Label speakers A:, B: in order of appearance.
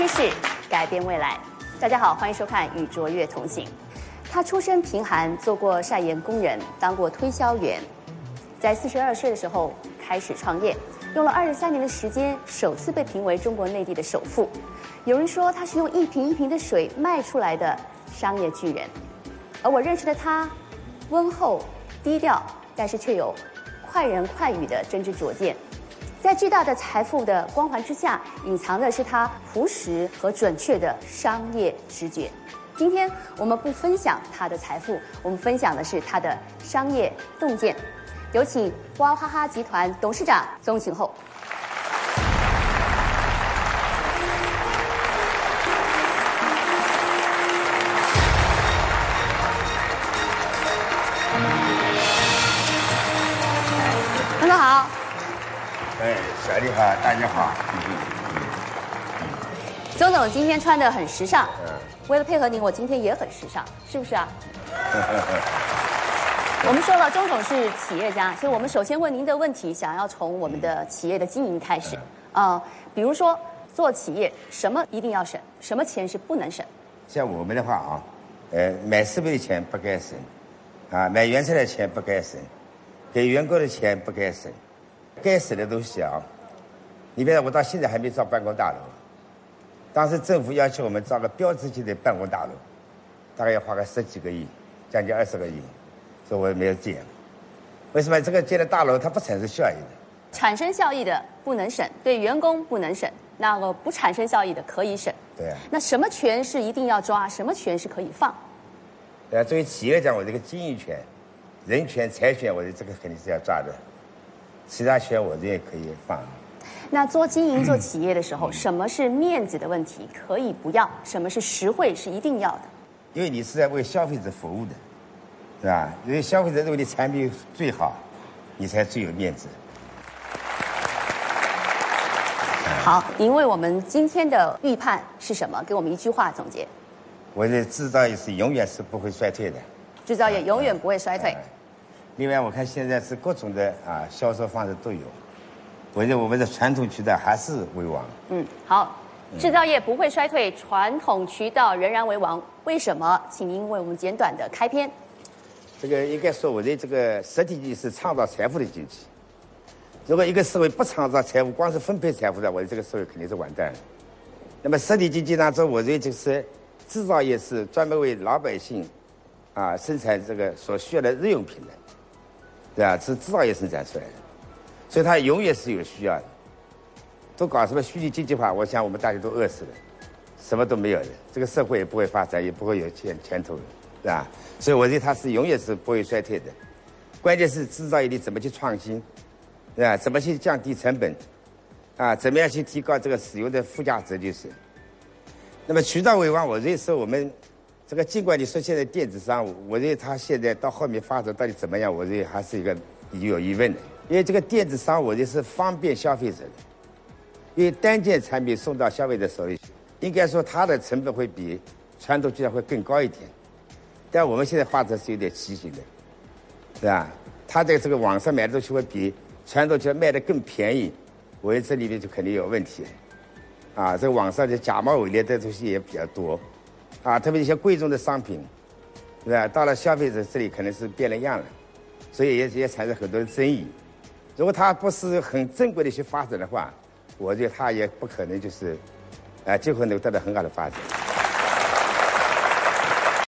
A: 趋势，改变未来。大家好，欢迎收看《与卓越同行》。他出身贫寒，做过晒盐工人，当过推销员，在四十二岁的时候开始创业，用了二十三年的时间，首次被评为中国内地的首富。有人说他是用一瓶一瓶的水卖出来的商业巨人，而我认识的他，温厚低调，但是却有快人快语的真知灼见。在巨大的财富的光环之下，隐藏的是他朴实和准确的商业直觉。今天我们不分享他的财富，我们分享的是他的商业洞见。有请娃哈哈集团董事长宗庆后。大家好。
B: 哎，小丽好，大家好。
A: 周总今天穿的很时尚，
B: 嗯
A: 为了配合您，我今天也很时尚，是不是啊？我们说了，周总是企业家，所以我们首先问您的问题，想要从我们的企业的经营开始。啊、比如说做企业，什么一定要省，什么钱是不能省？
B: 像我们的话啊，呃，买设备的钱不该省，啊，买原材料的钱不该省，给员工的钱不该省，该省的东西啊，你比如说我到现在还没造办公大楼，当时政府要求我们造个标志性的办公大楼，大概要花个十几个亿，将近二十个亿，所以我也没有建。为什么这个建的大楼它不产生效益的？
A: 产生效益的不能省，对员工不能省，那个不产生效益的可以省。
B: 对啊。
A: 那什么权是一定要抓，什么权是可以放？
B: 对啊，作为企业来讲，我这个经营权、人权、财权，我的这个肯定是要抓的，其他钱我这也可以放。
A: 那做经营、做企业的时候，什么是面子的问题可以不要？什么是实惠是一定要的？
B: 因为你是在为消费者服务的，是吧？因为消费者认为你产品最好，你才最有面子。
A: 好，您为我们今天的预判是什么？给我们一句话总结：
B: 我的制造业是永远是不会衰退的。
A: 制造业永远不会衰退。
B: 另外，我看现在是各种的啊销售方式都有，我认为我们的传统渠道还是为王。
A: 嗯，好，制造业不会衰退，传统渠道仍然为王。为什么？请您为我们简短的开篇。
B: 这个应该说，我的这个实体经济是创造财富的经济。如果一个社会不创造财富，光是分配财富的，我的这个社会肯定是完蛋了。那么实体经济当中，我认为就是制造业是专门为老百姓啊生产这个所需要的日用品的，对吧？是制造业生产出来的，所以它永远是有需要的。都搞什么虚拟经济化，我想我们大家都饿死了，什么都没有的，这个社会也不会发展，也不会有前前途的，是吧？所以我认为它是永远是不会衰退的。关键是制造业你怎么去创新，对吧？怎么去降低成本，啊，怎么样去提高这个使用的附加值就是。那么渠道为王，我认为是我们这个尽管你说现在电子商务，我认为它现在到后面发展到底怎么样，我认为还是一个有疑问的。因为这个电子商务，我认为是方便消费者的，因为单件产品送到消费者手里，应该说它的成本会比传统渠道会更高一点。但我们现在发展是有点畸形的，是吧？它在这个网上买的东西会比传统渠道卖的更便宜，我觉得这里面就肯定有问题。啊，这个网上的假冒伪劣的东西也比较多，啊，特别一些贵重的商品，对吧？到了消费者这里可能是变了样了，所以也也产生很多争议。如果它不是很正规的一些发展的话，我觉得它也不可能就是，啊，今后能得到很好的发展。